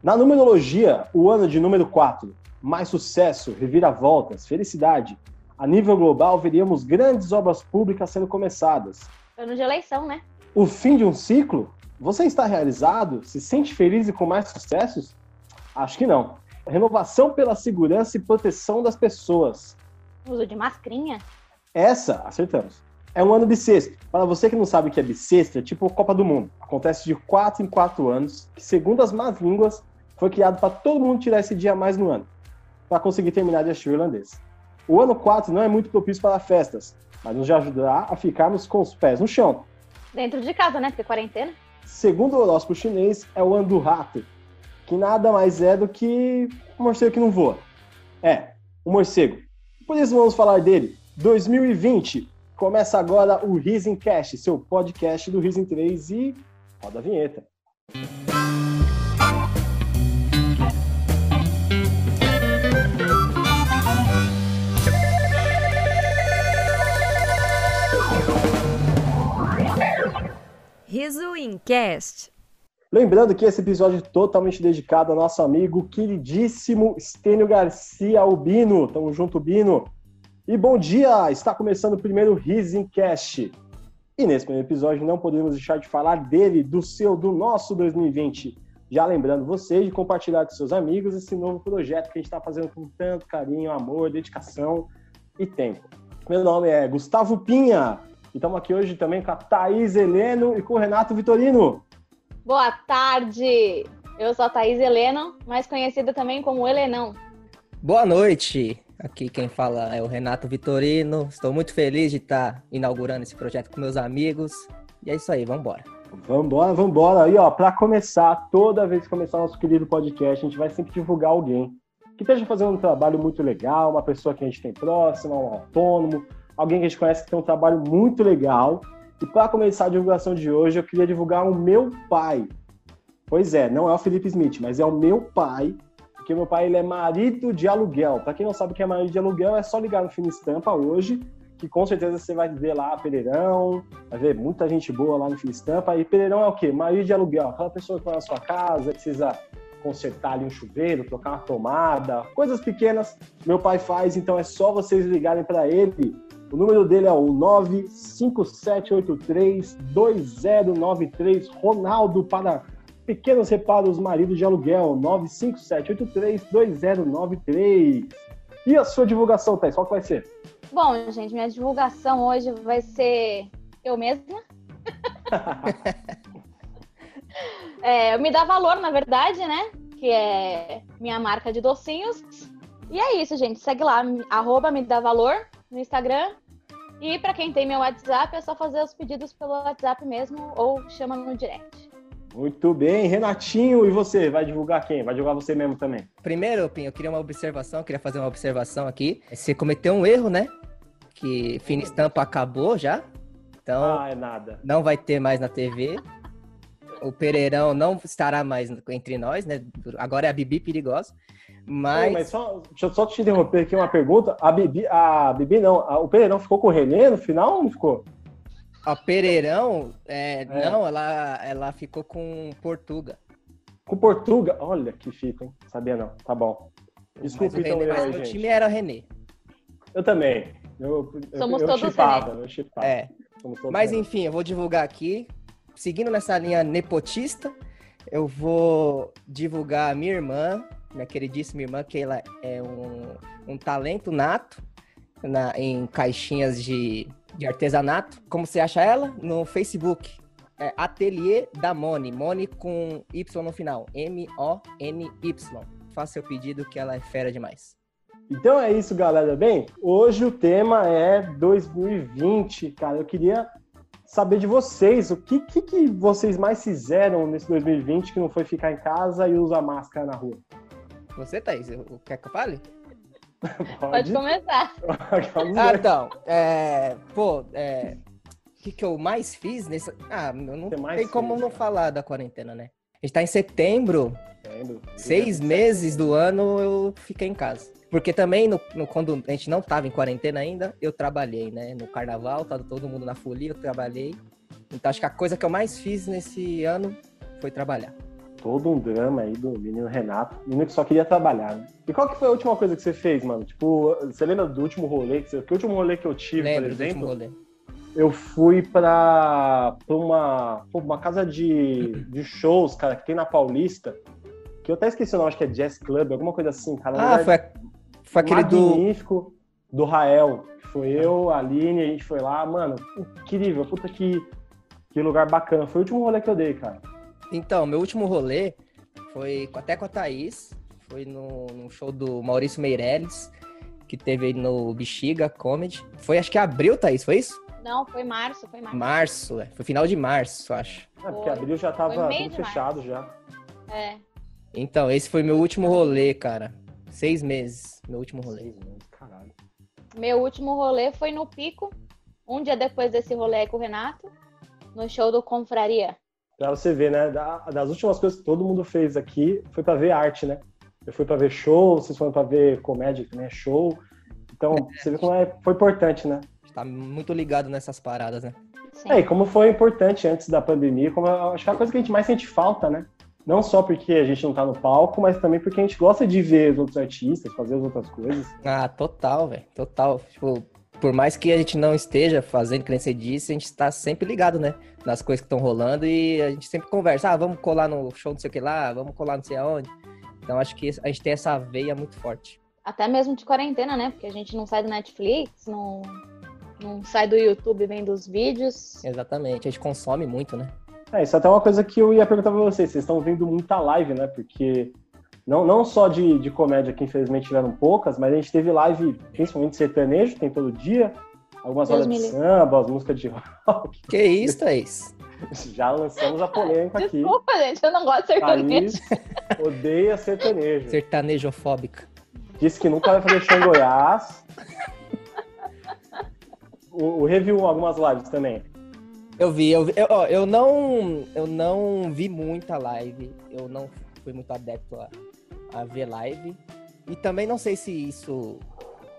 Na numerologia, o ano de número 4, mais sucesso, reviravoltas, felicidade. A nível global, veríamos grandes obras públicas sendo começadas. Ano de eleição, né? O fim de um ciclo? Você está realizado? Se sente feliz e com mais sucessos? Acho que não. Renovação pela segurança e proteção das pessoas. Uso de mascrinha? Essa, acertamos. É um ano bissexto. Para você que não sabe o que é bissexto, é tipo Copa do Mundo. Acontece de 4 em 4 anos, que segundo as más línguas, foi criado para todo mundo tirar esse dia a mais no ano, para conseguir terminar de assistir o irlandês. O ano 4 não é muito propício para festas, mas nos ajudará a ficarmos com os pés no chão. Dentro de casa, né? Porque quarentena. Segundo o horóscopo chinês, é o ano do rato, que nada mais é do que um morcego que não voa. É, um morcego. Por isso vamos falar dele. 2020 começa agora o Rising Cast, seu podcast do Rising 3 e roda a vinheta. Riso Incast. Lembrando que esse episódio é totalmente dedicado ao nosso amigo queridíssimo Estênio Garcia Albino. Tamo junto, Bino. E bom dia! Está começando o primeiro Risencast. E nesse primeiro episódio não podemos deixar de falar dele, do seu, do nosso 2020. Já lembrando vocês de compartilhar com seus amigos esse novo projeto que a gente está fazendo com tanto carinho, amor, dedicação e tempo. Meu nome é Gustavo Pinha e estamos aqui hoje também com a Thaís Heleno e com o Renato Vitorino. Boa tarde! Eu sou a Thaís Heleno, mais conhecida também como Helenão. Boa noite! Aqui quem fala é o Renato Vitorino. Estou muito feliz de estar inaugurando esse projeto com meus amigos. E é isso aí, vamos embora. Vambora, vambora. E ó, para começar, toda vez que começar nosso querido podcast, a gente vai sempre divulgar alguém que esteja fazendo um trabalho muito legal, uma pessoa que a gente tem próxima, um autônomo, alguém que a gente conhece que tem um trabalho muito legal. E para começar a divulgação de hoje, eu queria divulgar o meu pai. Pois é, não é o Felipe Smith, mas é o meu pai, porque meu pai ele é marido de aluguel. Para quem não sabe o que é marido de aluguel, é só ligar no Fina Estampa hoje, que com certeza você vai ver lá Pereirão, vai ver muita gente boa lá no Fina Estampa. E Pereirão é o quê? Marido de aluguel, aquela pessoa que vai na sua casa, precisa consertar ali um chuveiro, trocar uma tomada, coisas pequenas, meu pai faz, então é só vocês ligarem para ele. O número dele é o 957832093, Ronaldo para Pequenos Reparos Marido de Aluguel, 957832093. E a sua divulgação, Thais, qual que vai ser? Bom, gente, minha divulgação hoje vai ser eu mesma. é, me dá valor, na verdade, né? Que é minha marca de docinhos. E é isso, gente. Segue lá, arroba me dá valor no Instagram. E para quem tem meu WhatsApp, é só fazer os pedidos pelo WhatsApp mesmo ou chama no direct. Muito bem, Renatinho, e você? Vai divulgar quem? Vai divulgar você mesmo também? Primeiro, Pinho, eu queria uma observação, eu queria fazer uma observação aqui. Você cometeu um erro, né? Que Fina Estampa acabou já. Então, ah, é nada. não vai ter mais na TV. O Pereirão não estará mais entre nós, né? Agora é a Bibi Perigosa. Mas... Ô, mas só, deixa eu só te interromper aqui uma pergunta. A Bibi, a Bibi não, a, o Pereirão ficou com o Renê no final ou não ficou? A Pereirão, é, é. não, ela, ela ficou com Portuga. Com Portuga? Olha que fita, hein? Sabia não. Tá bom. Desculpa, mas o, então, René, mas gente. o time era o René. Eu também. Eu, Somos eu, eu todos chipava, René. eu chipava. É. Somos todos Mas René. enfim, eu vou divulgar aqui. Seguindo nessa linha nepotista, eu vou divulgar a minha irmã, minha queridíssima irmã, que ela é um, um talento nato na, em caixinhas de, de artesanato. Como você acha ela? No Facebook. É Ateliê da Moni. Moni com Y no final. M-O-N-Y. Faça seu pedido que ela é fera demais. Então é isso, galera. Bem, hoje o tema é 2020, cara. Eu queria saber de vocês, o que, que, que vocês mais fizeram nesse 2020 que não foi ficar em casa e usar máscara na rua? Você, Thaís, quer que eu fale? Pode começar. Pode Ah, dizer. então, é, pô, é, o que, que eu mais fiz nesse. Ah, não Você mais tem como fez, não cara? falar da quarentena, né? A gente tá em setembro, Lembro. seis meses do ano eu fiquei em casa. Porque também, no, no- quando a gente não tava em quarentena ainda, eu trabalhei, né? No carnaval, tava todo mundo na folia, eu trabalhei. Então acho que a coisa que eu mais fiz nesse ano foi trabalhar. Todo um drama aí do menino Renato, menino que só queria trabalhar, né? E qual que foi a última coisa que você fez, mano? Tipo, você lembra do último rolê? Que, você... que último rolê que eu tive, Lembro por do exemplo, eu fui pra, pra uma, uma casa de, de shows, cara, que tem na Paulista, que eu até esqueci o nome, acho que é Jazz Club, alguma coisa assim, cara. Ah, foi, a- foi aquele do. magnífico do Rael. Foi eu, a Aline, a gente foi lá, mano, incrível, puta que, que lugar bacana. Foi o último rolê que eu dei, cara. Então, meu último rolê foi até com a Thaís. Foi no, no show do Maurício Meirelles, que teve aí no Bexiga Comedy. Foi acho que abril, Thaís, foi isso? Não, foi março, foi março. Março, é. Foi final de março, acho. É, porque abril já tava tudo fechado já. É. Então, esse foi meu último rolê, cara. Seis meses, meu último rolê. Seis meses, caralho. Meu último rolê foi no Pico, um dia depois desse rolê aí com o Renato, no show do Confraria. Pra você ver, né? da- das últimas coisas que todo mundo fez aqui foi pra ver arte, né? Eu fui pra ver show, vocês foram pra ver comédia, que também é show. Então, você vê como é, foi importante, né? Tá muito ligado nessas paradas, né? Sim. É, e como foi importante antes da pandemia, como eu acho que é a coisa que a gente mais sente falta, né? Não só porque a gente não tá no palco, mas também porque a gente gosta de ver os outros artistas, fazer as outras coisas. Ah, total, velho. Total. Tipo, por mais que a gente não esteja fazendo, que nem você disse, a gente tá sempre ligado, né? Nas coisas que estão rolando e a gente sempre conversa. Ah, vamos colar no show não sei o que lá, vamos colar não sei aonde. Então acho que a gente tem essa veia muito forte. Até mesmo de quarentena, né? Porque a gente não sai do Netflix, não, não sai do YouTube vendo os vídeos. Exatamente. A gente consome muito, né? É, isso é até uma coisa que eu ia perguntar pra vocês. Vocês estão vendo muita live, né? Porque não, não só de, de comédia, que infelizmente tiveram poucas, mas a gente teve live, principalmente sertanejo, tem todo dia. Algumas Deus horas de samba, as músicas de rock. Que isso, Thaís? Já lançamos a polêmica aqui. Desculpa, gente, eu não gosto de sertanejo. Thaís odeia sertanejo. Sertanejofóbica. Disse que nunca vai fazer show em Goiás. O, o review algumas lives também. Eu vi, eu vi. Eu, ó, eu não. Eu não vi muita live. Eu não fui muito adepto a, a ver live. E também não sei se isso.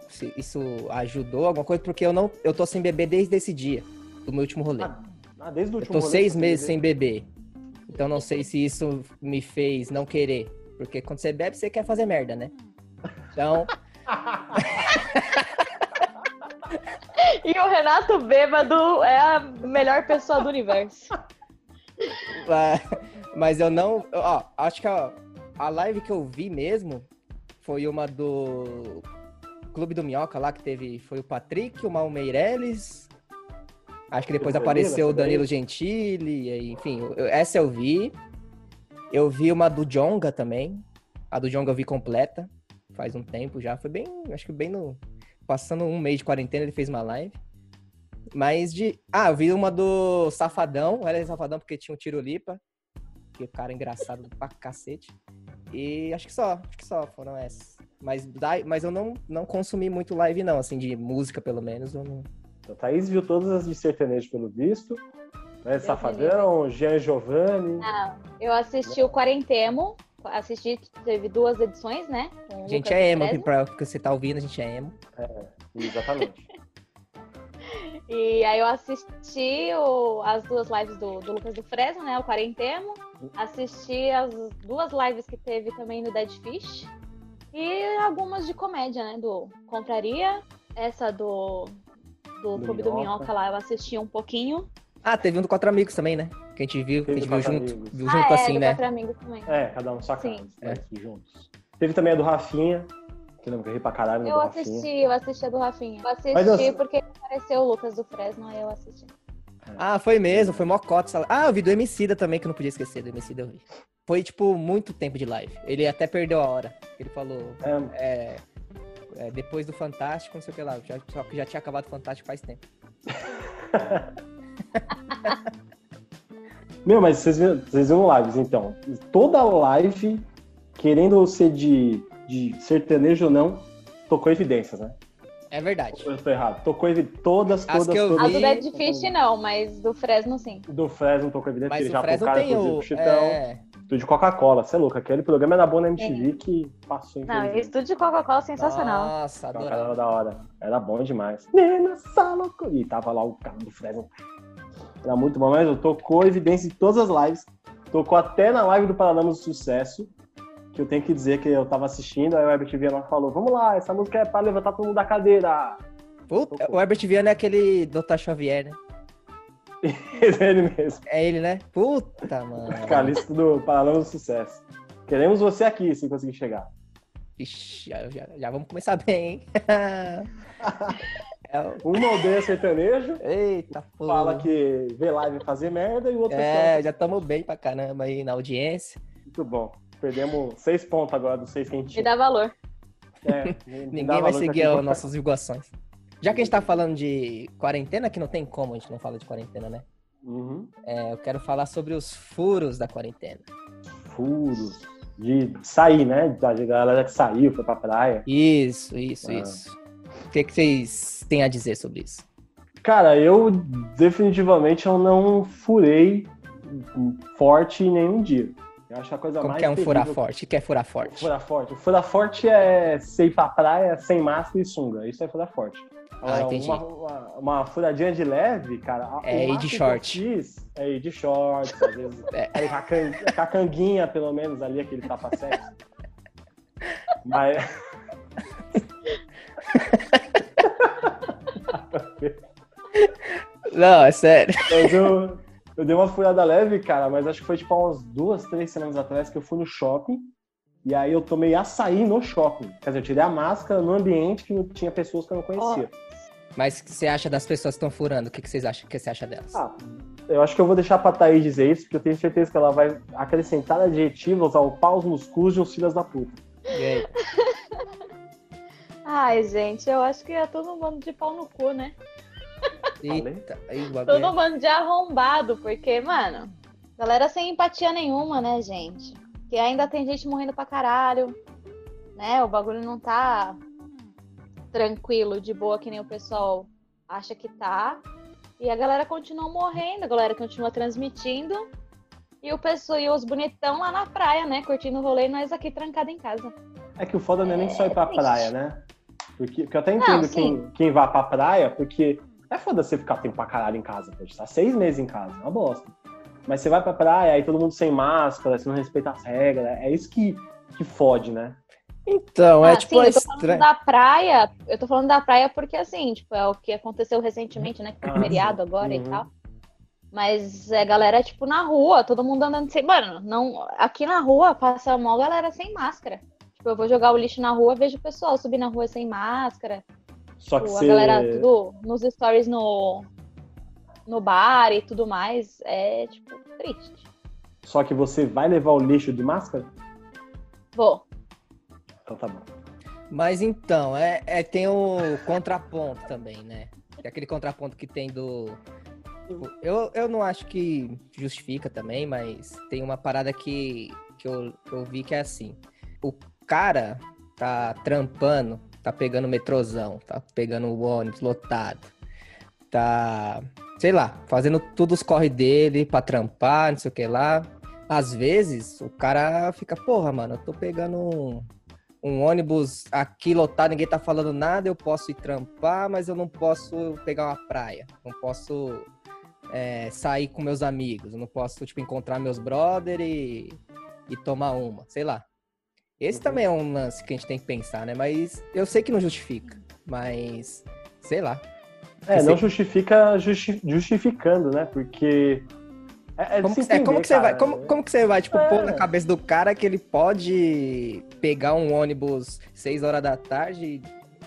Se isso ajudou alguma coisa, porque eu não. Eu tô sem beber desde esse dia, do meu último rolê. Ah, ah, desde o eu último tô rolê seis meses sem beber. Então não sei se isso me fez não querer. Porque quando você bebe, você quer fazer merda, né? Então. E o Renato Bêbado é a melhor pessoa do universo. Mas eu não. Ó, acho que a, a live que eu vi mesmo foi uma do Clube do Minhoca lá, que teve. Foi o Patrick, o Mal Meirelles. Acho que depois apareceu o? Danilo Gentili. Enfim, essa eu vi. Eu vi uma do Jonga também. A do Jonga eu vi completa. Faz um tempo já. Foi bem. Acho que bem no. Passando um mês de quarentena, ele fez uma live. Mas de. Ah, eu vi uma do Safadão. Era Safadão porque tinha o Tirolipa. Que o cara é engraçado pra cacete. E acho que só. Acho que só foram essas. Mas, mas eu não, não consumi muito live, não. Assim, de música, pelo menos. Eu não... A Thaís viu todas as de sertanejo, pelo visto. Né? Safadão, Jean Giovanni. Ah, eu assisti o Quarentemo. Assisti, teve duas edições, né? A gente Lucas é emo, pra, porque você tá ouvindo, a gente é emo. Exatamente. E aí eu assisti o- as duas lives do, do Lucas do Fresno, né? O Quarentemo. Assisti as duas lives que teve também no Dead Fish. E algumas de comédia, né? Do Compraria. Essa do, do Do Clube do Minhoca. Minhoca lá eu assisti um pouquinho. Ah, teve um do Quatro Amigos também, né? Que a gente viu, que a gente viu junto, Amigos. viu ah, junto é, assim, do né? Quatro Amigos também. É, cada um sua Sim. mas juntos. Teve também a do Rafinha. Que lembra que eu ri pra caralho Eu do assisti, Rafinha. eu assisti a do Rafinha. Eu assisti eu- porque apareceu o Lucas do Fresno, aí eu assisti. Ah, foi mesmo, foi mocota. Ah, eu vi do Emicida também, que eu não podia esquecer, do Emicida eu vi. Foi, tipo, muito tempo de live. Ele até perdeu a hora. Ele falou, É, é, é, depois do Fantástico, não sei o que lá. Já, só que já tinha acabado o Fantástico faz tempo. Meu, mas vocês viram, vocês viram lives, então. Toda live, querendo ser de, de sertanejo ou não, tocou evidências, né? É verdade. Eu tô errado. Tocou evi todas, As todas, que eu todas. A vi- do Dead Fish não, mas do Fresno sim. Do Fresno tocou evidência, Mas ele o já Fresno tem o... Chitão. É, Tudo de Coca-Cola, você é louco. Aquele programa era bom na MTV que passou, Não, estúdio de Coca-Cola sensacional. Nossa, Coca-Cola adorava. era da hora. Era bom demais. Nena, louco. E tava lá o cara do Fresno. Era muito bom, mas eu tocou evidência em todas as lives. Tocou até na live do Paralamas do Sucesso, que eu tenho que dizer que eu tava assistindo, aí o Herbert Viana falou, vamos lá, essa música é pra levantar todo mundo da cadeira. Puta, o Herbert Viana é aquele Dr. Xavier, né? é ele mesmo. É ele, né? Puta, mano. Vocalista do Paralamas do Sucesso. Queremos você aqui, se conseguir chegar. Ixi, já, já, já vamos começar bem, hein? É o... Uma aldeia sertanejo. Eita, porra. Fala que vê live fazer merda e o outro É, já estamos bem pra caramba aí na audiência. Muito bom. Perdemos seis pontos agora dos seis que a gente Me dá valor. É, Ninguém vai seguir as nossas divulgações. Já que a gente tá falando de quarentena, que não tem como a gente não fala de quarentena, né? Uhum. É, eu quero falar sobre os furos da quarentena. Furos. De sair, né? Da galera que saiu, foi pra praia. Isso, isso, Ah. isso. O que, que vocês têm a dizer sobre isso? Cara, eu definitivamente eu não furei forte em nenhum dia. Eu acho a coisa Como mais que é um furar forte? O que é furar forte? Furar forte. Furar forte é você ir pra praia sem máscara e sunga. Isso é furar forte. Ah, entendi. uma, uma, uma furadinha de leve, cara. É ir de short. fiz É ir de shorts, às vezes. É. aí a can- com a canguinha, pelo menos, ali, aquele tapa-sexo. Mas. Não, é sério. Mas eu, eu dei uma furada leve, cara, mas acho que foi tipo há umas duas, três semanas atrás que eu fui no shopping. E aí eu tomei açaí no shopping. Quer dizer, eu tirei a máscara no ambiente que não tinha pessoas que eu não conhecia. Mas o que você acha das pessoas que estão furando? O que, que vocês acham? O que você acha delas? Ah, eu acho que eu vou deixar pra Thaís dizer isso, porque eu tenho certeza que ela vai acrescentar adjetivos ao paus nos cus de uns filhos da puta. E aí? Ai, gente, eu acho que é todo um bando de pau no cu, né? Eita, aí Todo é- um bando de arrombado, porque, mano, galera sem empatia nenhuma, né, gente? Que ainda tem gente morrendo pra caralho, né? O bagulho não tá tranquilo, de boa, que nem o pessoal acha que tá. E a galera continua morrendo, a galera continua transmitindo. E o pessoal e os bonitão lá na praia, né? Curtindo o rolê e nós aqui trancado em casa. É que o foda não é nem só ir pra triste. praia, né? Porque, porque eu até entendo sim. quem, quem vai pra praia, porque é foda você ficar tempo pra caralho em casa, pode estar seis meses em casa, é uma bosta. Mas você vai pra praia, aí todo mundo sem máscara, você não respeita as regras, é isso que, que fode, né? Então, é Ah, tipo sim, é eu tô falando estranho. da praia, eu tô falando da praia porque assim, tipo, é o que aconteceu recentemente, né? Que foi Ah, feriado agora e Uhum. tal. Mas é galera, tipo, na rua, todo mundo andando sem. Mano, não, aqui na rua passa mó galera sem máscara. Tipo, eu vou jogar o lixo na rua, vejo o pessoal subir na rua sem máscara. Só que Tipo, a você. galera tudo nos stories no, no bar e tudo mais. É, tipo, triste. Só que você vai levar o lixo de máscara? Vou. Então tá bom. Mas então, é, é- tem o contraponto também, né? É aquele contraponto que tem do. tipo, Eu, eu não acho que justifica também, mas tem uma parada que, que, eu, que eu vi que é assim. O cara tá trampando, tá pegando metrozão, tá pegando o ônibus lotado, tá, sei lá, fazendo tudo os corre dele pra trampar, não sei o que lá. Às vezes, o cara fica, porra, mano, eu tô pegando um, um ônibus aqui lotado, ninguém tá falando nada, eu posso ir trampar, mas eu não posso pegar uma praia, não posso é, sair com meus amigos, eu não posso, tipo, encontrar meus brother e, e tomar uma, sei lá. Esse também é um lance que a gente tem que pensar, né? Mas eu sei que não justifica, mas sei lá. É, não justifica justi- justificando, né? Porque. É, é Como que, é, como entender, que você vai, como, como que você vai, tipo, É. pôr na cabeça do cara que ele pode pegar um ônibus 6 horas da tarde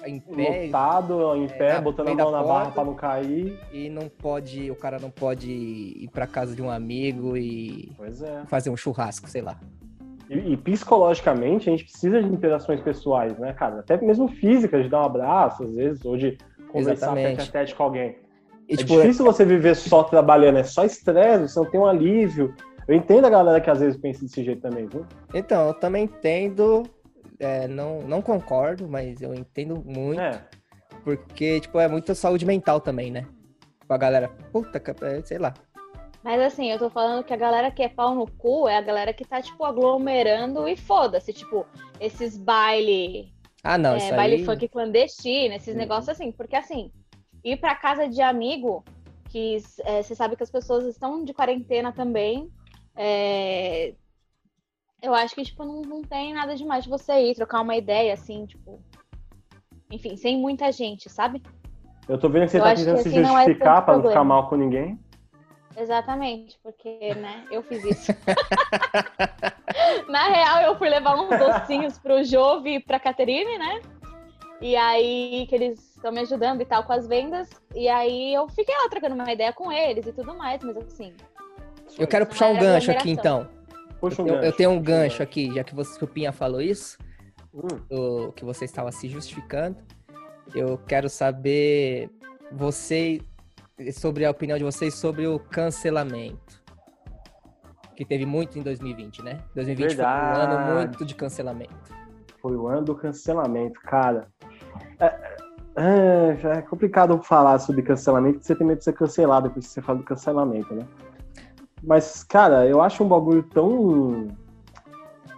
em pé Lotado, em pé, na botando a mão na barra porta. pra não cair. e não pode, o cara não pode ir pra casa de um amigo e é. fazer um churrasco, sei lá. E, e psicologicamente a gente precisa de interações pessoais, né, cara? Até mesmo físicas, de dar um abraço, às vezes, ou de conversar tete a tete com alguém. E, é tipo, difícil você viver só trabalhando, é só estresse, você não tem um alívio. Eu entendo a galera que às vezes pensa desse jeito também, viu? então, eu também entendo, é, não, não concordo, mas eu entendo muito, É. porque, tipo, é muita saúde mental também, né? Tipo, a galera, puta, é, sei lá. Mas assim, eu tô falando que a galera que é pau no cu é a galera que tá, tipo, aglomerando e foda-se. Tipo, esses baile, Ah, não, é, isso baile aí... funk clandestino, esses Uhum. negócios assim. Porque assim, ir pra casa de amigo, que é, você sabe que as pessoas estão de quarentena também, É, Eu acho que, tipo, não, não tem nada demais de você ir trocar uma ideia, assim, tipo. Enfim, sem muita gente, sabe? Eu tô vendo que você Eu tá que tentando se assim não é justificar tanto pra não ficar mal com ninguém. Exatamente, porque, né, eu fiz isso. Na real, eu fui levar uns docinhos pro Jove e pra Caterine, né? E aí, que eles estão me ajudando e tal com as vendas. E aí, eu fiquei lá trocando uma ideia com eles e tudo mais, mas assim. Eu quero puxar um gancho aqui, então. Puxa um Eu, gancho. eu tenho um gancho aqui, já que, você, que o Pinha falou isso, Hum, o, que você estava se justificando. Eu quero saber você sobre a opinião de vocês sobre o cancelamento. Que teve muito em 2020, né? 2020 foi um ano Verdade. muito de cancelamento. Foi o ano do cancelamento, cara. É, é, já é complicado falar sobre cancelamento, porque você tem medo de ser cancelado depois que você fala do cancelamento, né? Mas, cara, eu acho um bagulho tão.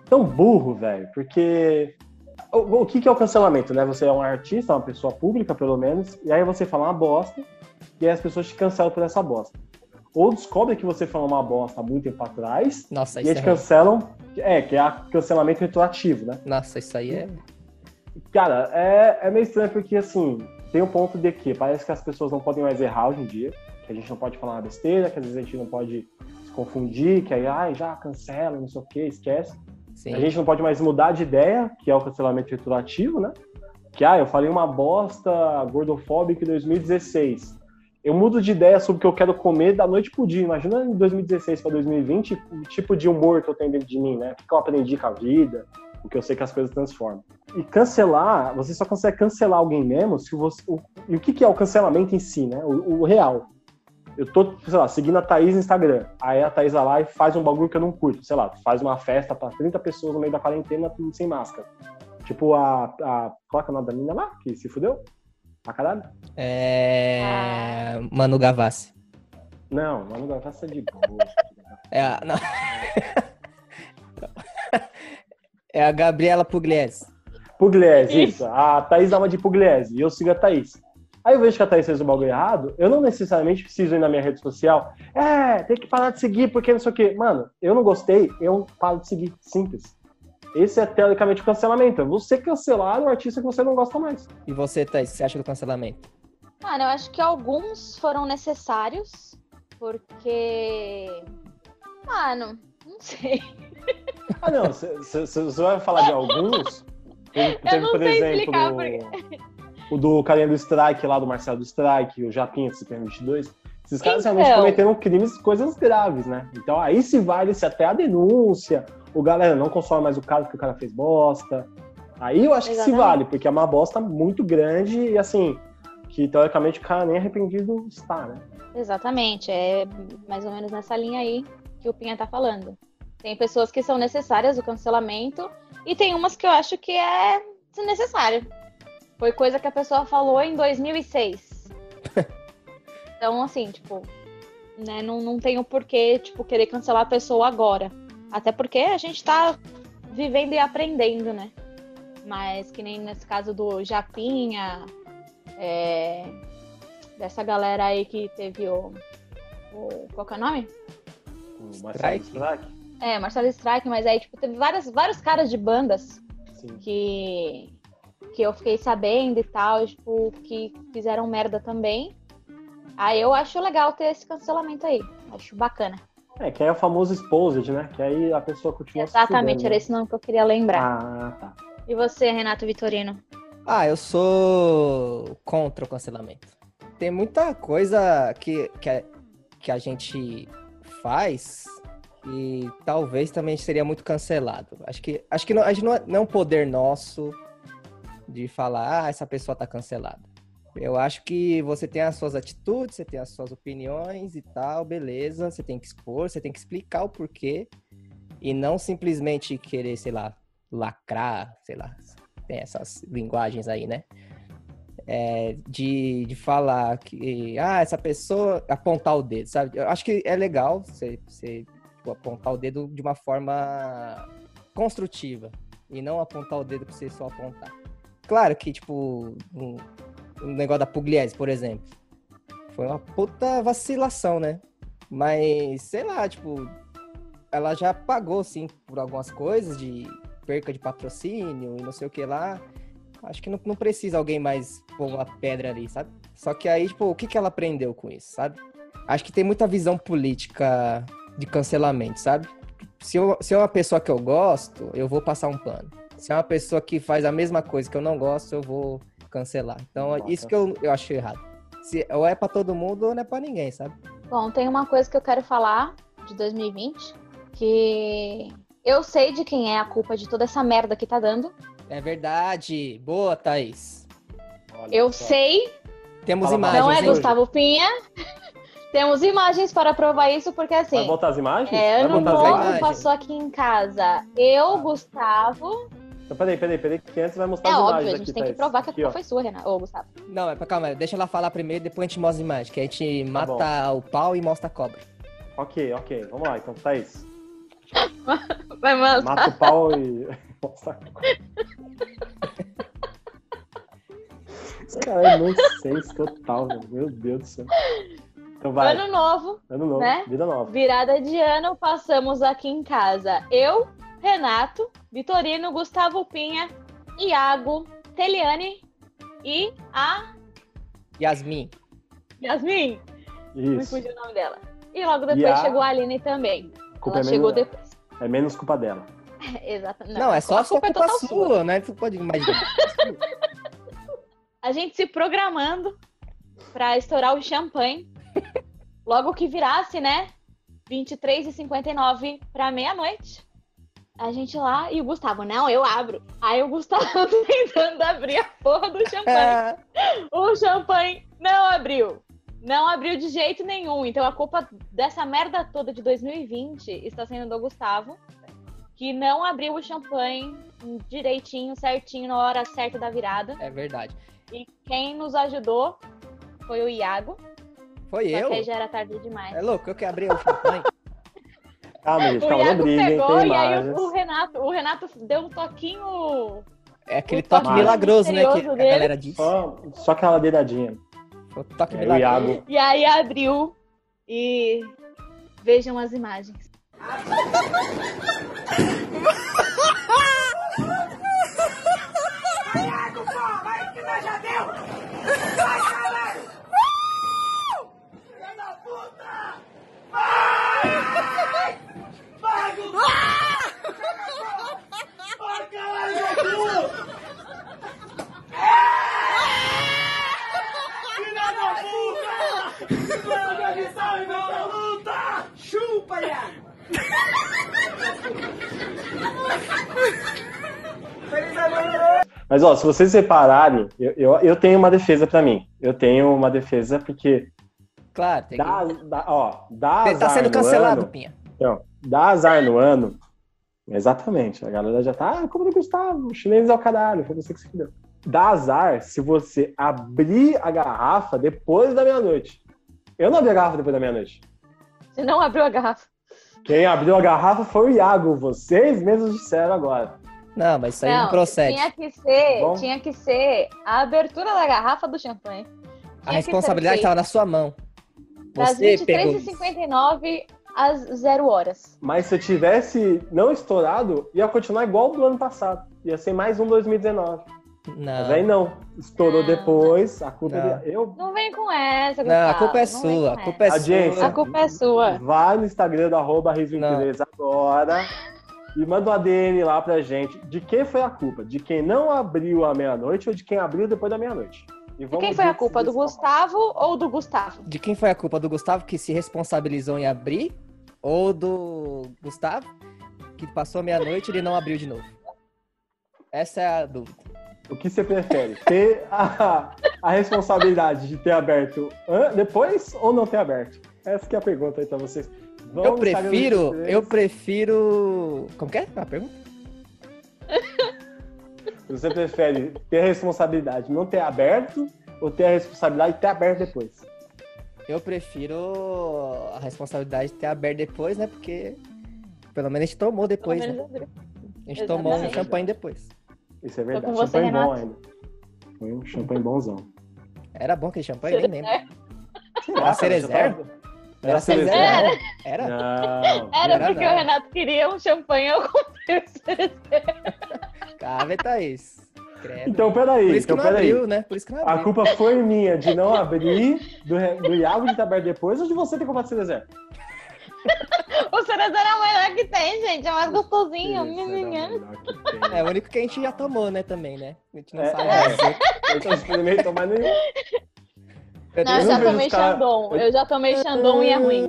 tão burro, velho, porque. O, o que, que é o cancelamento, né? Você é um artista, uma pessoa pública, pelo menos, e aí você fala uma bosta, e aí as pessoas te cancelam por essa bosta. Ou descobrem que você falou uma bosta há muito tempo atrás, Nossa, e isso aí é te ruim. cancelam. É, que é cancelamento retroativo, né? Nossa, isso aí é. Cara, é, é meio estranho porque, assim, tem um ponto de que parece que as pessoas não podem mais errar hoje em dia, que a gente não pode falar uma besteira, que às vezes a gente não pode se confundir, que aí, ai, já cancela, não sei o que, esquece. Sim. A gente não pode mais mudar de ideia, que é o cancelamento retroativo, né? Que, ah, eu falei uma bosta gordofóbica em 2016. Eu mudo de ideia sobre o que eu quero comer da noite pro dia. Imagina em 2016 para 2020 o tipo de humor que eu tenho dentro de mim, né? O que eu aprendi com a vida, o que eu sei que as coisas transformam. E cancelar, você só consegue cancelar alguém mesmo se você. O, e o que, que é o cancelamento em si, né? O, o real. Eu tô, sei lá, seguindo a Thaís no Instagram. Aí a Thaís vai lá e faz um bagulho que eu não curto. Sei lá, faz uma festa pra 30 pessoas no meio da quarentena sem máscara. Tipo a. a qual é o nome da menina lá? Que se fudeu? Pra caralho? É. Manu Gavassi. Não, mano, vai faça de boa. É a. Não. é a Gabriela Pugliese. Pugliese, Isso. isso. A Thaís dá uma de Pugliese e eu sigo a Thaís. Aí eu vejo que a Thaís fez um bagulho errado, eu não necessariamente preciso ir na minha rede social. É, tem que parar de seguir porque não sei o quê. Mano, eu não gostei, eu paro de seguir. Simples. Esse é teoricamente o cancelamento. É você cancelar o artista que você não gosta mais. E você, que você acha do cancelamento? Mano, eu acho que alguns foram necessários, porque. Mano, não sei. Ah, não, você vai falar de alguns. Teve, Eu não por sei exemplo, explicar o do carinha do Strike lá, do Marcelo do Strike, o Japinha do CPM22. Esses caras Então. realmente cometeram crimes, coisas graves, né? Então aí se vale se até a denúncia, o galera não consome mais o cara porque o cara fez bosta. Aí eu acho que se Exatamente. vale, porque é uma bosta muito grande e assim, que teoricamente o cara nem arrependido está, né? Exatamente, é mais ou menos nessa linha aí que o Pinha tá falando. Tem pessoas que são necessárias o cancelamento e tem umas que eu acho que é desnecessário. Foi coisa que a pessoa falou em 2006. então, assim, tipo, né, não, não tem o porquê, tipo, querer cancelar a pessoa agora. Até porque a gente tá vivendo e aprendendo, né? Mas que nem nesse caso do Japinha, é, dessa galera aí que teve o, o. Qual que é o nome? O Marcelo Strike. Strike. É, Marcelo Strike, mas aí, tipo, teve várias, vários caras de bandas Sim. que, que eu fiquei sabendo e tal, tipo, que fizeram merda também. Aí eu acho legal ter esse cancelamento aí. Acho bacana. É, que aí é o famoso exposed, né? Que aí a pessoa continua Exatamente, era né? esse nome que eu queria lembrar. Ah, tá. E você, Renato Vitorino? Ah, eu sou contra o cancelamento. Tem muita coisa que, que, a, que a gente faz e talvez também seria muito cancelado. Acho que, acho que não, a gente não, é, não é um poder nosso de falar, ah, essa pessoa tá cancelada. Eu acho que você tem as suas atitudes, você tem as suas opiniões e tal, beleza. Você tem que expor, você tem que explicar o porquê. E não simplesmente querer, sei lá, lacrar, sei lá, tem essas linguagens aí, né? É, de, de falar que, ah, essa pessoa, apontar o dedo, sabe? Eu acho que é legal você, você tipo, apontar o dedo de uma forma construtiva e não apontar o dedo pra você só apontar. Claro que, tipo, um negócio da Pugliese, por exemplo, foi uma puta vacilação, né? Mas, sei lá, tipo, ela já pagou, sim, por algumas coisas de perca de patrocínio e não sei o que lá. Acho que não, não precisa alguém mais pôr uma pedra ali, sabe? Só que aí, tipo, o que, que ela aprendeu com isso, sabe? Acho que tem muita visão política de cancelamento, sabe? Se, eu, se é uma pessoa que eu gosto, eu vou passar um pano. Se é uma pessoa que faz a mesma coisa que eu não gosto, eu vou cancelar. Então, Nossa. isso que eu, eu acho errado. Se, ou é pra todo mundo ou não é pra ninguém, sabe? Bom, tem uma coisa que eu quero falar de 2020, que eu sei de quem é a culpa de toda essa merda que tá dando. É verdade. Boa, Thaís. Olha Eu só. sei, Temos Fala imagens. não é hein? Gustavo. Pinha. Temos imagens para provar isso, porque Vai assim, botar as imagens? é, Vai ano botar as novo. imagens? novo passou aqui em casa. Eu, Gustavo. Então, peraí, peraí, peraí, que antes vai mostrar É as óbvio, imagens a gente aqui, tem que provar que a culpa foi sua, Renato. Ô, Gustavo. Não, é pra calma, deixa ela falar primeiro, depois a gente mostra as imagens, que a gente Tá bom. mata o pau e mostra a cobra. Ok, ok. Vamos lá, então, Thaís. Vai, mano. Mata o pau e. Nossa. Esse cara é nonsense total. Meu Deus do céu. Então vai. Ano novo, Ano novo, né? vida nova. virada de ano, passamos aqui em casa. Eu, Renato, Vitorino, Gustavo Pinha, Iago, Teliane e a Yasmin. Yasmin. Me Isso. fugiu o nome dela. E logo depois E a- chegou a Aline também. Culpa Ela é chegou menos, depois. é menos culpa dela. Exato. Não, é só a culpa culpa, é total sua, sua. né? Tu pode imaginar. A gente se programando pra estourar o champanhe. Logo que virasse, né? 23 e 59 pra meia-noite. A gente lá e o Gustavo, não, eu abro. Aí o Gustavo tentando abrir a porra do champanhe. É, O champanhe não abriu. Não abriu de jeito nenhum. Então a culpa dessa merda toda de 2020 está sendo do Gustavo, que não abriu o champanhe direitinho, certinho, na hora certa da virada. é verdade. E quem nos ajudou foi o Iago. Foi Só eu? que aí já era tarde demais. É louco, eu que abri o champanhe. Calma, gente, o calma, não Iago briguem, pegou tem e aí imagens. o, o Renato, o Renato deu um toquinho. É aquele O toque toque milagroso, né? Que misterioso a dele. galera diz. Só, só aquela deiradinha. Foi o toque É, o milagroso. Iago. E aí abriu e vejam as imagens. Mas, ó, se vocês repararem, eu, eu, eu tenho uma defesa pra mim. Eu tenho uma defesa porque Claro, tem que... dá, dá, ó, dá Você tá azar sendo no cancelado, ano, Pinha. Então, dá azar no ano. Exatamente. A galera já tá, ah, como do Gustavo, o chinês é o caralho, foi você que se fudeu. Dá azar se você abrir a garrafa depois da meia-noite. Eu não abri a garrafa depois da meia-noite. Você não abriu a garrafa. Quem abriu a garrafa foi o Iago. Vocês mesmos disseram agora. Não, mas isso aí não, procede. Tinha que ser, Bom. tinha que ser a abertura da garrafa do champanhe. A responsabilidade estava na sua mão. das Você pegou. 23h59 às 0 horas. Mas se eu tivesse não estourado, ia continuar igual do ano passado. Ia ser mais um 2019. Mas aí Não. não. Estourou Não. depois, a culpa Não. é de... Eu Não vem com essa, Não, a Gustavo, culpa é não sua. A culpa é Audiência. sua. A culpa é sua. vai no Instagram do arroba Riso Não. Agora e manda um ADM lá pra gente. De quem foi a culpa? De quem não abriu à meia-noite ou de quem abriu depois da meia-noite? E E vamos quem foi a culpa? Do Gustavo ou do Gustavo? De quem foi a culpa? Do Gustavo que se responsabilizou em abrir? Ou do Gustavo que passou meia-noite e ele não abriu de novo? Essa é a dúvida. O que você prefere? Ter a, a responsabilidade de ter aberto depois ou não ter aberto? Essa que é a pergunta aí pra vocês. Vão Eu prefiro, eu prefiro. Como que é a pergunta? Você prefere ter a responsabilidade de não ter aberto ou ter a responsabilidade de ter aberto depois? Eu prefiro a responsabilidade de ter aberto depois, né? Porque pelo menos a gente tomou depois, né? A gente tomou um Exatamente. champanhe depois. Isso é verdade. com você, champanhe bom ainda. Foi um champanhe bonzão. Era bom aquele champanhe, nem lembro. Será, A Cerezer? Era Cerezé? Cerezé? Era? Não. Era Era porque não. o Renato queria um champanhe, eu comprei o Cerezé. Cave, Thaís. Credo. Então, peraí. Por isso que então, não peraí. abriu, né? Por isso que não A abriu. culpa foi minha de não abrir, do, do Iago de ter aberto depois, ou de você ter comprado Cerezé? O Cerezé é o melhor que tem, gente. É mais gostosinho. É. É o único que a gente já tomou, né, também, né? A gente não É, sabe é. Eu não experimentei tomar nenhum. Eu Não, eu já tomei cara- Xandão. Eu já tomei Xandão e é ruim.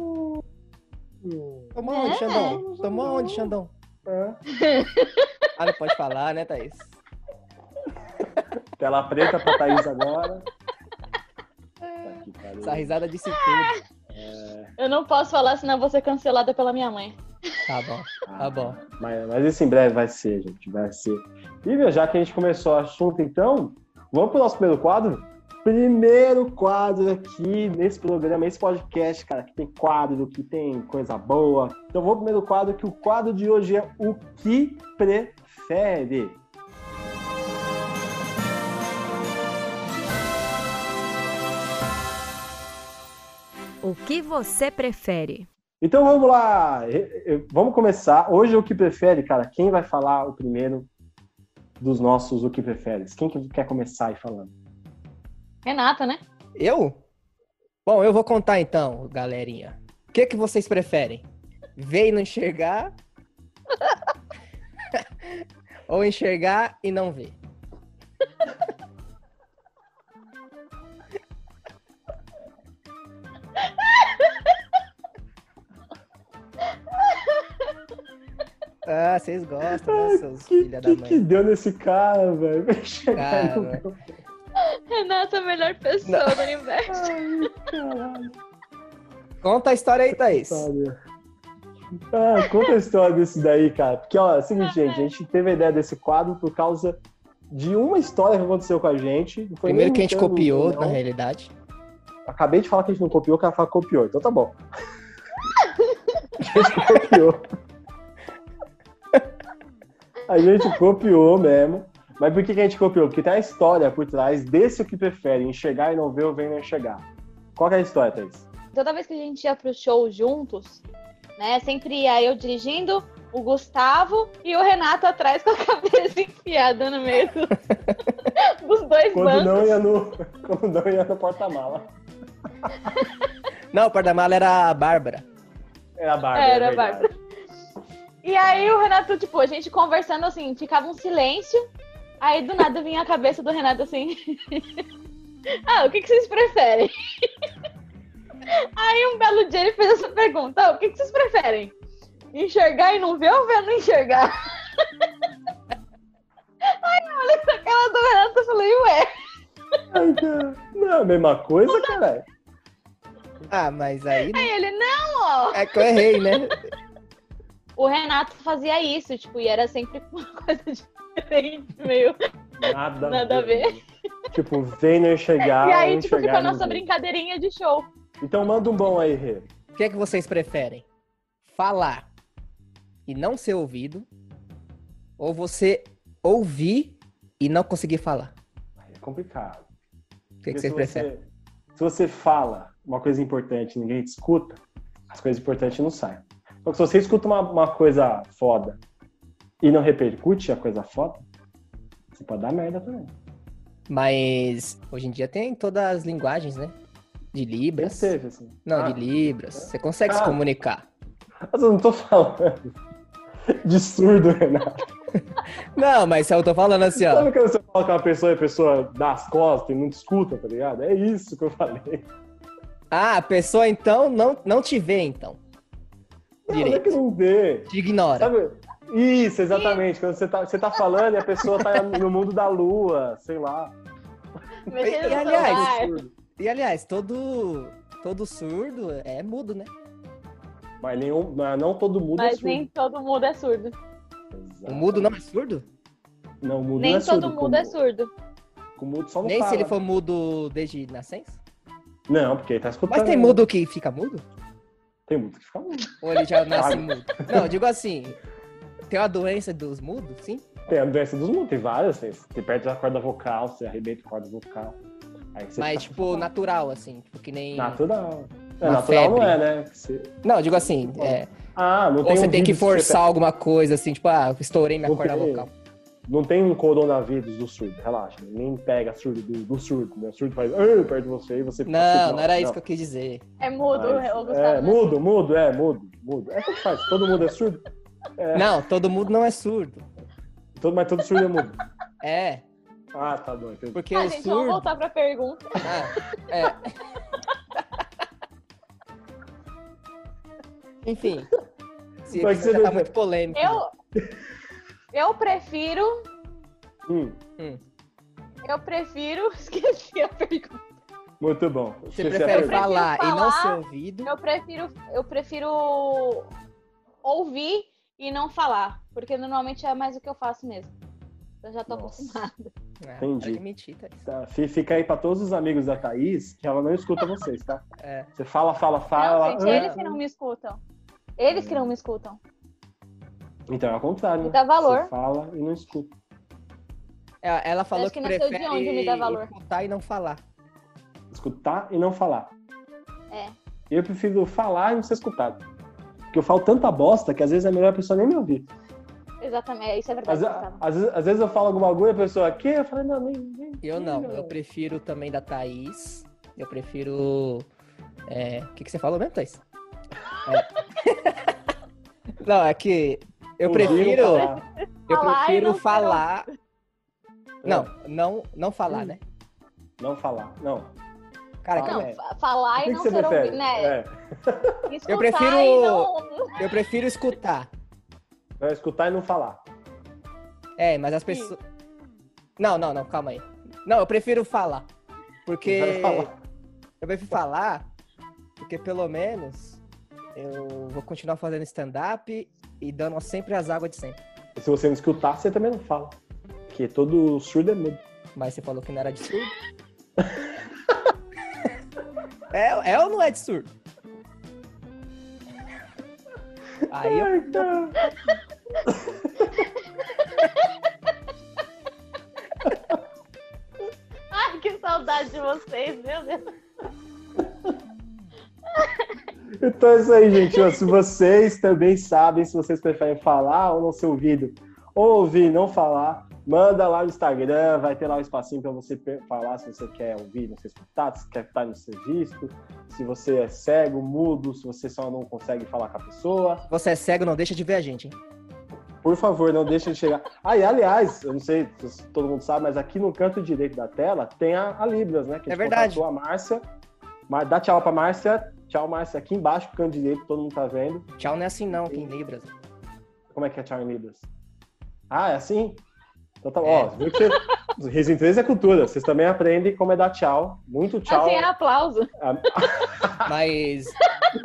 Tomou onde, É. Xandão? Tomou onde, Xandão? Ah, Ah, não pode falar, né, Thaís? Tela preta pra Thaís agora. Essa risada disse tudo. Eu não posso falar, senão eu vou ser cancelada pela minha mãe. Tá bom, tá bom. Mas, mas isso em breve vai ser, gente. Vai ser. E meu, já que a gente começou o assunto, então, vamos pro nosso primeiro quadro? Primeiro quadro aqui nesse programa, esse podcast, cara, que tem quadro, que tem coisa boa. Então vamos pro primeiro quadro, que o quadro de hoje é o que prefere. O que você prefere? Então vamos lá, vamos começar. Hoje o que prefere, cara, quem vai falar o primeiro dos nossos o que preferes? Quem que quer começar aí falando? Renata, né? Eu? Bom, eu vou contar então, galerinha. O que, que vocês preferem? Ver e não enxergar? Ou enxergar e não ver? Ah, vocês gostam, né, seus Que, filha da mãe? que deu nesse cara, velho? Cara, no- Renata é a melhor pessoa do universo. Ai, caralho. Conta a história aí, Thaís. Ah, conta a história desse daí, cara. Porque, ó, é o seguinte, gente, a gente teve a ideia desse quadro por causa de uma história que aconteceu com a gente. Não foi Primeiro que a gente copiou, não. na realidade. Acabei de falar que a gente não copiou, que ela fala copiou, então tá bom. A gente copiou. A gente copiou mesmo. Mas por que, que a gente copiou? Porque tem a história por trás desse o que prefere, enxergar e não ver ou ver e não enxergar. Qual que é a história, Thaís? Toda vez que a gente ia pro show juntos, né? Sempre ia eu dirigindo, o Gustavo e o Renato atrás com a cabeça enfiada no meio do- dos dois Quando bancos. não ia no, quando não ia no porta-mala. Não, o porta-mala era a Bárbara. Era a Bárbara. Era é a verdade. E aí o Renato, tipo, a gente conversando assim, ficava um silêncio. Aí do nada vinha a cabeça do Renato assim. ah, o que, que vocês preferem? aí um belo dia ele fez essa pergunta: ah, o que, que vocês preferem? Enxergar e não ver ou ver e não enxergar? aí eu olhei pra cara do Renato e falei, ué, Ai. Não é a mesma coisa, cara? Ah, mas aí aí ele, não, ó. é que eu errei, né? O Renato fazia isso, tipo, e era sempre uma coisa diferente, meio. Nada, Nada a ver. Tipo, vem não enxergar. e aí, tipo, ficou a nossa brincadeirinha de show. Então manda um bom aí, Rê. O que é que vocês preferem? Falar e não ser ouvido? Ou você ouvir e não conseguir falar? É complicado. O que, Porque que vocês se preferem? Você, se você fala uma coisa importante e ninguém te escuta, as coisas importantes não saem. Só que se você escuta uma, uma coisa foda e não repercute a coisa foda, você pode dar merda também. Mas hoje em dia tem todas as linguagens, né? De Libras. seja, assim. Não, Ah, de Libras. Você consegue se Ah. comunicar. Mas eu não tô falando de surdo, Renato. Não, mas eu tô falando assim, ó. Sabe quando você fala com uma pessoa e a pessoa dá as costas e não te escuta, tá ligado? É isso que eu falei. Ah, a pessoa então não, não te vê, então. Não, não é Direito. que não vê. Te ignora. Sabe? Isso, exatamente. Quando você tá, você tá falando e a pessoa tá no mundo da lua, sei lá. Mexendo E, no aliás. E aliás, todo, todo surdo é mudo, né? Mas nenhum, não, não todo mundo é Mas surdo. nem todo mundo é surdo. O mudo não é surdo? Não, o mudo nem não é todo surdo. mundo com- é surdo. Com o mudo só não Nem fala. se ele for mudo desde nascença? Não, porque ele tá escutando. Mas tem mudo que fica mudo? Tem mudo que fica mudo. Ou ele já nasce mudo? Não, digo assim, tem uma doença dos mudos, sim? Tem a doença dos mudos, tem várias. Tem, você perde a corda vocal, você arrebenta a corda vocal. Você Mas, tipo, falar. natural, assim, tipo, que nem... Natural. É, natural febre. não é, né? Você- Não, digo assim, é, Ah, não ou tem você um tem que forçar alguma coisa, assim, tipo, ah, estourei minha Não corda tem. vocal. Não tem um coronavírus do surdo, relaxa. Nem pega surdo do, do surdo, né? O surdo faz perto de você e você fica Não, surdo. não era isso que eu quis dizer. É mudo, Mas- Gustavo. É, né? mudo, mudo, é, mudo, mudo. É o que faz, todo mundo é surdo. É, Não, todo mundo não é surdo. todo, mas todo surdo é mudo. É, Ah, tá bom, entendi. porque Ah, o gente, vamos surdo... voltar pra pergunta. Ah, é. Enfim. Episódio você tá não- muito polêmico. Eu, eu prefiro, Hum, eu prefiro, esqueci a pergunta. muito bom. Você Esqueci prefere pergunta. falar, e não ser falar, ouvido? Eu prefiro, eu prefiro ouvir e não falar, porque normalmente é mais o que eu faço mesmo. Eu já tô Nossa. acostumada. Ah, Entendi. Thaís. Tá, fi- fica aí pra todos os amigos da Thaís, que ela não escuta vocês, tá? É. Você fala, fala, fala. não, gente, ah, eles que não me escutam. Eles que não me escutam. Então é ao contrário. Me né? dá valor. Você fala e não escuta. É, Ela falou que, que nasceu de prefere onde me dá valor. escutar e não falar. Escutar e não falar. É. Eu prefiro falar e não ser escutado. Porque eu falo tanta bosta que às vezes é melhor a pessoa nem me ouvir. Exatamente, é, isso é Às, verdade. Gustavo. às vezes, às vezes eu falo alguma coisa e a pessoa aqui, eu falo, não, nem. nem Eu não, eu prefiro também da Thaís. Eu prefiro. é, O que, que você falou mesmo, Thaís? É. Não, é que eu prefiro. falar. Eu prefiro não falar. Não, não, não falar, Hum. né? Não falar. Não. Cara, Não, calma Não, aí. fa- falar e não ser ouvido, né? É. Eu prefiro- não... eu prefiro escutar. É escutar e não falar. É, mas as pessoas. Não, não, não, calma aí. Não, eu prefiro falar. Porque. Falar. Eu prefiro falar, porque pelo menos eu vou continuar fazendo stand-up e dando sempre as águas de sempre. E se você não escutar, você também não fala. Porque todo surdo é mudo. Mas você falou que não era de surdo. é, é ou não é de surdo? Aí eu. Ai, que saudade de vocês, meu Deus. Então é isso aí, gente. Ó, Se vocês também sabem se vocês preferem falar ou não ser ouvido, ou ouvir não falar, manda lá no Instagram, vai ter lá um espacinho para você falar se você quer ouvir, não ser escutado, se quer estar no ser visto, se você é cego, mudo, se você só não consegue falar com a pessoa. Você é cego, não deixa de ver a gente, hein? Por favor, não deixe de chegar. Ah, e aliás, eu não sei se todo mundo sabe, mas aqui no canto direito da tela tem a, a Libras, né? Que a É gente verdade. a Márcia. Dá tchau pra Márcia. Tchau, Márcia. Aqui embaixo, no canto direito, todo mundo tá vendo. Tchau não é assim não, quem Libras. Como é que é tchau em Libras? Ah, é assim? Então tá bom. É. Ó, viu que você... Riso 3 é cultura. Vocês também aprendem como é dar tchau. Muito tchau. Assim é aplauso. Mas.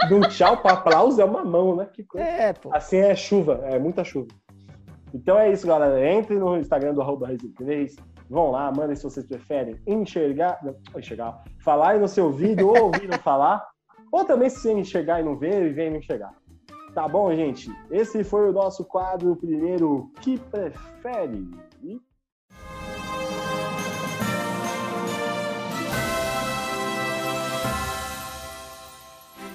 De um tchau pra aplauso é uma mão, né? Que coisa. É, pô. Assim é chuva, é muita chuva. Então é isso, galera. Entre no Instagram do arroba Resin3. Vão lá, mandem se vocês preferem enxergar, não, enxergar, falar e não ser ouvido, ou ouvir não falar. Ou também se enxergar e não ver, e ver e não enxergar. Tá bom, gente? Esse foi o nosso quadro primeiro que prefere. E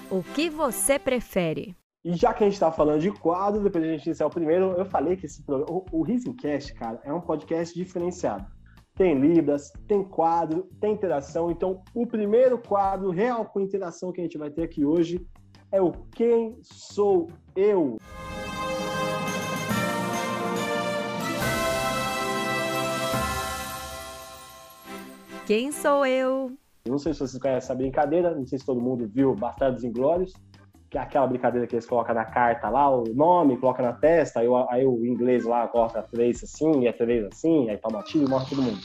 O que você prefere? E já que a gente tá falando de quadro, depois de a gente iniciar o primeiro, eu falei que esse programa, o, o Risencast, cara, é um podcast diferenciado. Tem libras, tem quadro, tem interação. Então, o primeiro quadro real com interação que a gente vai ter aqui hoje é o Quem Sou Eu? Quem sou eu? Não sei se vocês conhecem essa brincadeira, não sei se todo mundo viu Bastardos Inglórios, que é aquela brincadeira que eles colocam na carta lá, o nome, coloca na testa, aí o, aí o inglês lá coloca três assim, e é três assim, aí toma tiro e morre todo mundo.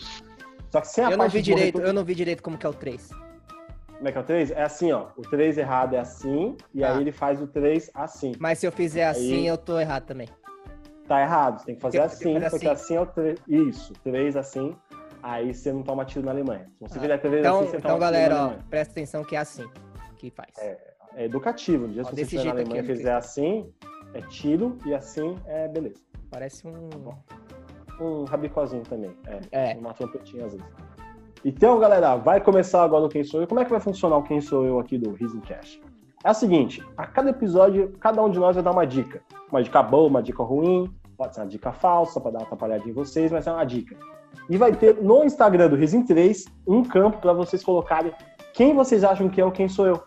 Só que sem a Eu não vi direito, corretor- eu não vi direito como que é o 3. Como é que é o 3? É assim, ó. O 3 errado é assim, e Ah. aí ele faz o 3 assim. Mas se eu fizer assim, Aí- eu tô errado também. Tá errado, você tem que fazer que assim, fazer porque assim é o 3. Isso, 3 assim, aí você não toma tiro na Alemanha. Se você Ah. fizer 3 Então, assim, você então toma tiro galera, ó, presta atenção que é assim que faz. É educativo. No dia Ó, que você estiver na Alemanha e ó, fizer assim, é tiro, e assim é beleza. Parece um. Um rabicozinho também. É, É. uma trompetinha às vezes. Então, galera, vai começar agora o Quem Sou Eu. Como é que vai funcionar o Quem Sou Eu aqui do Risencast? É o seguinte, a cada episódio, cada um de nós vai dar uma dica. Uma dica boa, uma dica ruim, pode ser uma dica falsa para dar uma atrapalhadinha em vocês, mas é uma dica. E vai ter no Instagram do Risim 3 um campo para vocês colocarem quem vocês acham que é o Quem Sou Eu.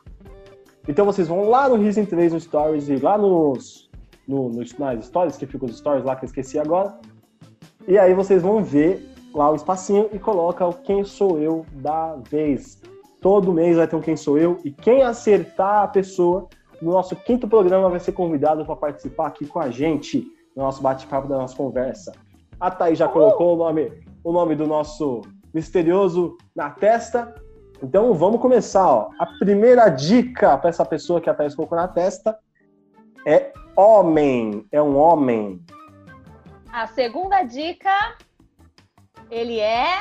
Então vocês vão lá no Risim 3 no Stories e lá nos, no, nos, nas Stories, que ficam os Stories lá que eu esqueci agora. E aí vocês vão ver lá o espacinho e coloca o Quem Sou Eu da vez. Todo mês vai ter um Quem Sou Eu e quem acertar a pessoa no nosso quinto programa vai ser convidado para participar aqui com a gente no nosso bate-papo da nossa conversa. A Thaís já colocou o nome, o nome do nosso misterioso na testa. Então vamos começar. Ó. A primeira dica para essa pessoa que a Thaís colocou na testa é homem. É um homem. A segunda dica, ele é.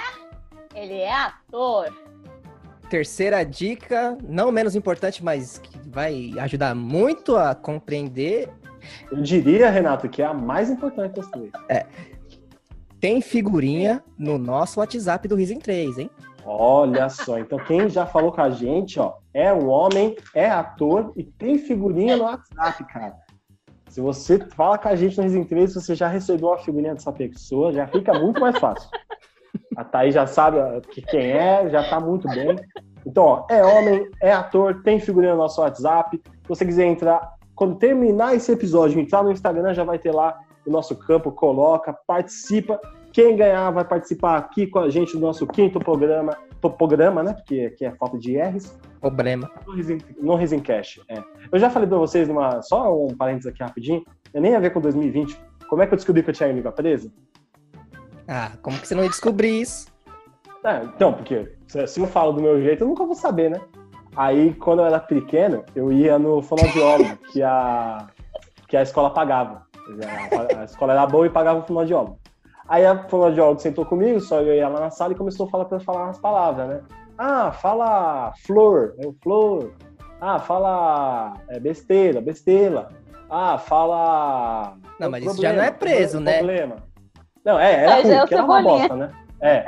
Ele é ator. Terceira dica, não menos importante, mas que vai ajudar muito a compreender. Eu diria, Renato, que é a mais importante das três. Tem figurinha no nosso WhatsApp do Risen 3, hein? Olha só, então quem já falou com a gente, ó, é um homem, é ator e tem figurinha no WhatsApp, cara. Se você fala com a gente Resident 3, você já recebeu uma figurinha dessa pessoa, já fica muito mais fácil. A Thaís já sabe que quem é, já tá muito bem. Então, ó, é homem, é ator, tem figurinha no nosso WhatsApp. Se você quiser entrar, quando terminar esse episódio, entrar no Instagram, já vai ter lá o nosso campo, coloca, participa. Quem ganhar vai participar aqui com a gente do nosso quinto programa, programa, né? Porque aqui é falta de R's. Problema. No Resin, no Resincash, é. Eu já falei pra vocês, numa, só um parênteses aqui rapidinho, não nem a ver com 2020. Como é que eu descobri que eu tinha a língua presa? Ah, como que você não ia descobrir isso? É, então, porque se se eu falo do meu jeito, eu nunca vou saber, né? Aí, quando eu era pequeno, eu ia no fonoaudiólogo, que a, que a escola pagava. A, a escola era boa e pagava o fonoaudiólogo. Aí a fonoaudiólogo sentou comigo, só eu ia lá na sala e começou a falar para falar as palavras, né? Ah, fala flor, é o flor. Ah, fala é, besteira, besteira. Ah, fala. Não, mas isso já não é preso, né? Problema. Não, é, era ruim, é o porque era uma bosta, né? É.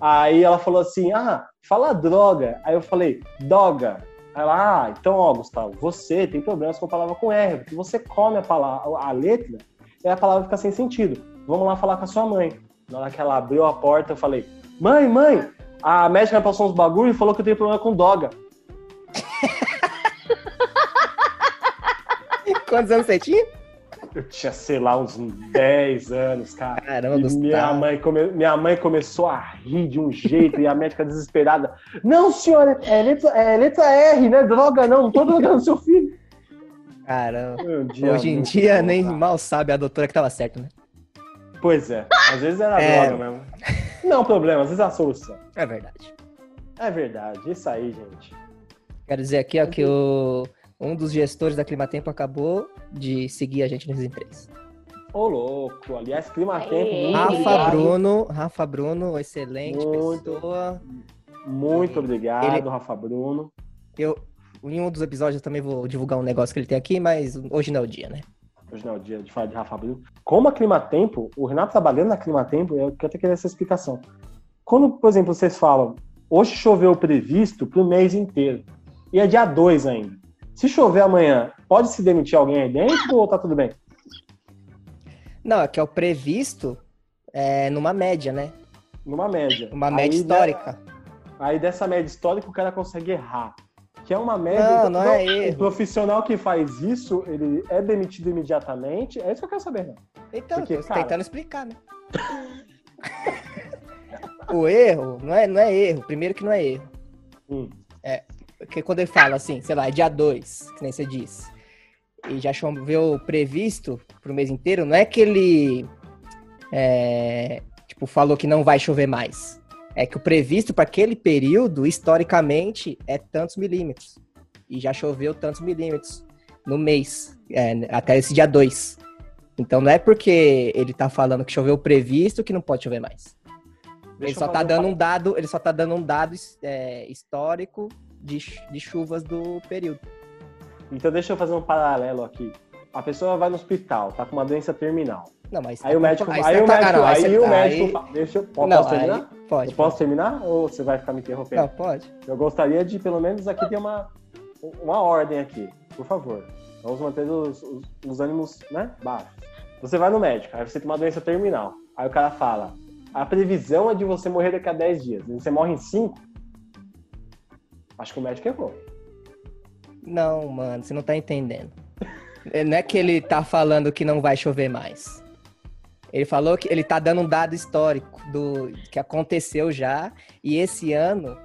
Aí ela falou assim: ah, fala droga. Aí eu falei, doga. Aí ela, ah, então, ó, Gustavo, você tem problemas com a palavra com R, porque você come a palavra, a letra, e a palavra fica sem sentido. Vamos lá falar com a sua mãe. Na hora que ela abriu a porta, eu falei, mãe, mãe, a médica me passou uns bagulho e falou que eu tenho problema com doga. Quantos anos você tinha? Eu tinha, sei lá, uns 10 anos, cara. Caramba, E minha mãe, come- minha mãe começou a rir de um jeito e a médica desesperada. Não, senhora, é letra, é letra R, né? Droga, não, não tô drogando seu filho. Caramba. Dia Hoje em dia, bom, nem cara. mal sabe a doutora que tava certo, né? Pois é, às vezes era É. droga mesmo. Não, problema, às vezes é a solução. É verdade. É verdade, isso aí, gente. Quero dizer aqui, ó, que o, um dos gestores da Climatempo acabou de seguir a gente Risen 3. Ô, louco. Aliás, clima tempo, Aê. muito Rafa obrigado. Bruno, Rafa Bruno, excelente Muito. pessoa. Muito obrigado, Ele- Rafa Bruno. Eu, em um dos episódios eu também vou divulgar um negócio que ele tem aqui, mas hoje não é o dia, né? Hoje não é o dia de falar de Rafa Bruno. Como a Climatempo, o Renato trabalhando na Climatempo, eu quero ter essa explicação. Quando, por exemplo, vocês falam, hoje choveu previsto pro mês inteiro, e é dia 2 ainda. Se chover amanhã, pode se demitir alguém aí dentro ou tá tudo bem? Não, é que é o previsto é, numa média, né? Numa média. Uma média Aí, histórica. Aí dessa média histórica o cara consegue errar. Que é uma média. Não, então, não é O erro. profissional que faz isso, ele é demitido imediatamente. É isso que eu quero saber, né? Então, Porque, tô cara- tentando explicar, né? o erro não é, não é erro. Primeiro que não é erro. Hum. Porque quando ele fala assim, sei lá, é dia 2, que nem você disse, e já choveu previsto pro mês inteiro, não é que ele é, tipo, falou que não vai chover mais. É que o previsto para aquele período, historicamente, é tantos milímetros. E já choveu tantos milímetros no mês, é, até esse dia 2. Então não é porque ele tá falando que choveu previsto que não pode chover mais. Ele só tá dando um um dado, ele só tá dando um dado é, histórico de, de chuvas do período. Então deixa eu fazer um paralelo aqui. A pessoa vai no hospital, tá com uma doença terminal. Não, mas Aí o médico, aí aí, o médico, não, aí, o médico, aí- deixa eu, posso Não, terminar? pode. Eu posso terminar ou você vai ficar me interrompendo? Não, pode. Eu gostaria de pelo menos aqui ter uma uma ordem aqui, por favor. Vamos manter os, os, os ânimos né, baixos. Você vai no médico, aí você tem uma doença terminal. Aí o cara fala: a previsão é de você morrer daqui a 10 dias. E você morre em 5. Acho que o médico errou. Não, mano, você não tá entendendo. Não é que ele tá falando que não vai chover mais. Ele falou que ele tá dando um dado histórico do que aconteceu já e esse ano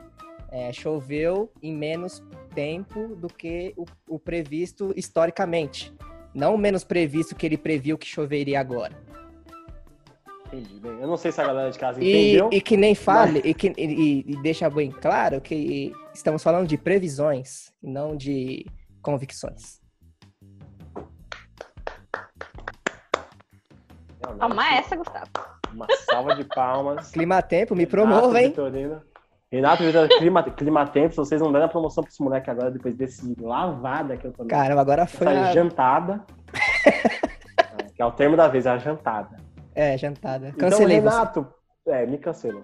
é, choveu em menos tempo do que o, o, previsto historicamente. Não menos previsto que ele previu que choveria agora. Entendi bem. Eu não sei se a galera de casa entendeu. E, e que nem fale, mas... e, que, e, e deixa bem claro que estamos falando de previsões não de convicções. Toma essa, Gustavo. Uma salva de palmas. Clima Tempo, me promova, hein? Renato Vitorino, Clima, Clima Tempo, se vocês não deram a promoção pra esse moleque agora, depois desse lavada que eu tô Caramba, agora foi. Essa a... jantada. que é o termo da vez, é a jantada. É, jantada. Então, Cancelei então, Renato, você. é, me cancelou.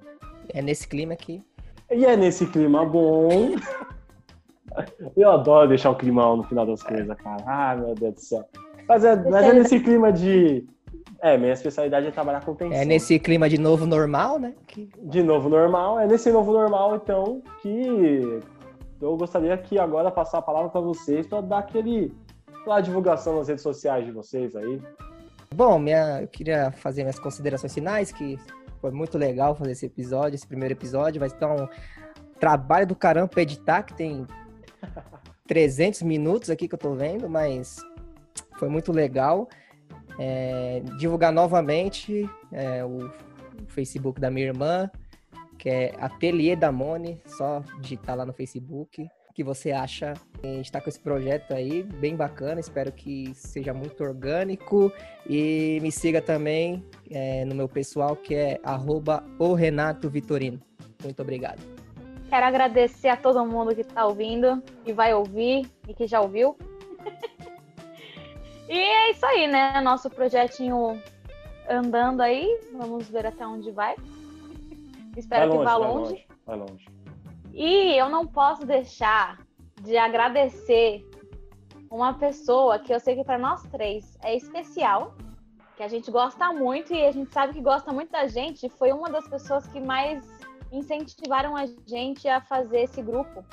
É nesse clima aqui. E é nesse clima bom. Eu adoro deixar o climão no final das coisas, cara. Ah, meu Deus do céu. Mas é, mas é nesse clima de é, minha especialidade é trabalhar com tensão. É nesse clima de novo normal, né? Que... De novo normal. É nesse novo normal, então, que eu gostaria aqui agora passar a palavra para vocês para dar aquele aquela divulgação nas redes sociais de vocês aí. Bom, minha, eu queria fazer minhas considerações finais, que foi muito legal fazer esse episódio, esse primeiro episódio. Vai estar um trabalho do caramba para editar, que tem 300 minutos aqui que eu tô vendo, mas foi muito legal. É, divulgar novamente é, o, Facebook da minha irmã, que é Ateliê da Mone, só digitar lá no Facebook. O que você acha? A gente está com esse projeto aí, bem bacana, espero que seja muito orgânico. E me siga também é, no meu pessoal, que é arroba o Renato Vitorino. Muito obrigado. Quero agradecer a todo mundo que está ouvindo, que vai ouvir e que já ouviu. E é isso aí, né? Nosso projetinho andando aí. Vamos ver até onde vai. Espero vai que vá longe. longe. Vai longe. E eu não posso deixar de agradecer uma pessoa que eu sei que para nós três é especial, que a gente gosta muito e a gente sabe que gosta muito da gente. Foi uma das pessoas que mais incentivaram a gente a fazer esse grupo,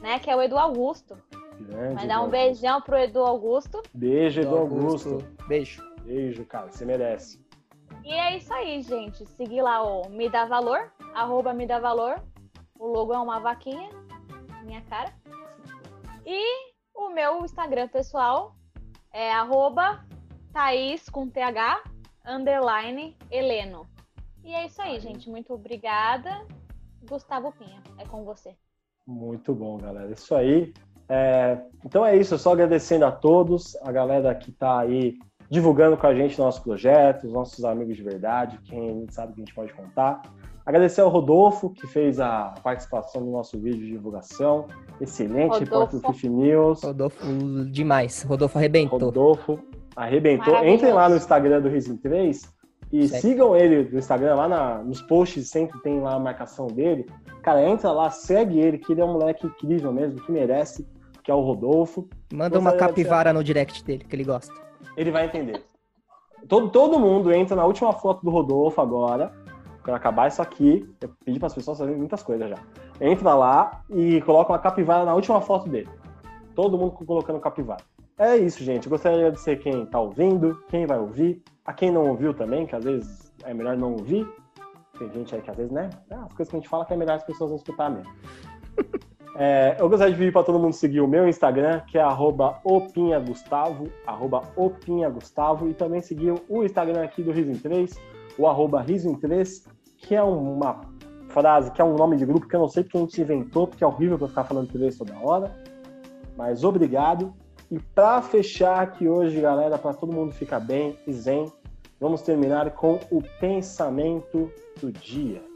né? Que é o Edu Augusto. Grande. Mandar um beijão pro Edu Augusto. Beijo, Edu Augusto. Augusto. Beijo. Beijo, cara. Você merece. E é isso aí, gente. Seguir lá o Me Dá Valor, arroba Me Dá Valor. O logo é uma vaquinha, minha cara. E o meu Instagram pessoal é arroba Thaís com TH, underline Heleno. E é isso aí, gente. Muito obrigada. Gustavo Pinha, é com você. Muito bom, galera. Isso aí. É, então é isso, só agradecendo a todos, a galera que está aí divulgando com a gente nossos projetos, nossos amigos de verdade, quem sabe que a gente pode contar. Agradecer ao Rodolfo, que fez a participação no nosso vídeo de divulgação. Excelente repórter do Fifi News. Rodolfo, demais. Rodolfo arrebentou. Rodolfo arrebentou. Entrem lá no Instagram do Risim 3 e certo. sigam ele no Instagram, lá na, nos posts sempre tem lá a marcação dele. Cara, entra lá, segue ele, que ele é um moleque incrível mesmo, que merece que é o Rodolfo. Manda uma capivara no direct dele, que ele gosta. Ele vai entender. todo, todo mundo entra na última foto do Rodolfo agora. Quando acabar isso aqui, eu pedi para as pessoas fazerem muitas coisas já. Entra lá e coloca uma capivara na última foto dele. Todo mundo colocando capivara. É isso, gente. Eu gostaria de agradecer quem está ouvindo, quem vai ouvir, a quem não ouviu também, que às vezes é melhor não ouvir. Tem gente aí que às vezes, né? É, as coisas que a gente fala que é melhor as pessoas não escutar mesmo. É, eu gostaria de pedir para todo mundo seguir o meu Instagram, que é opinhagustavo, opinhagustavo, e também seguir o Instagram aqui do Riso 3, o arroba Riso 3, que é uma frase, que é um nome de grupo que eu não sei porque a gente inventou, porque é horrível para ficar falando três toda hora. Mas obrigado. E para fechar aqui hoje, galera, para todo mundo ficar bem e zen, vamos terminar com o pensamento do dia.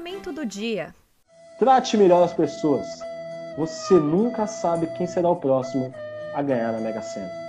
Pensamento do dia. Trate melhor as pessoas. Você nunca sabe quem será o próximo a ganhar na Mega Sena.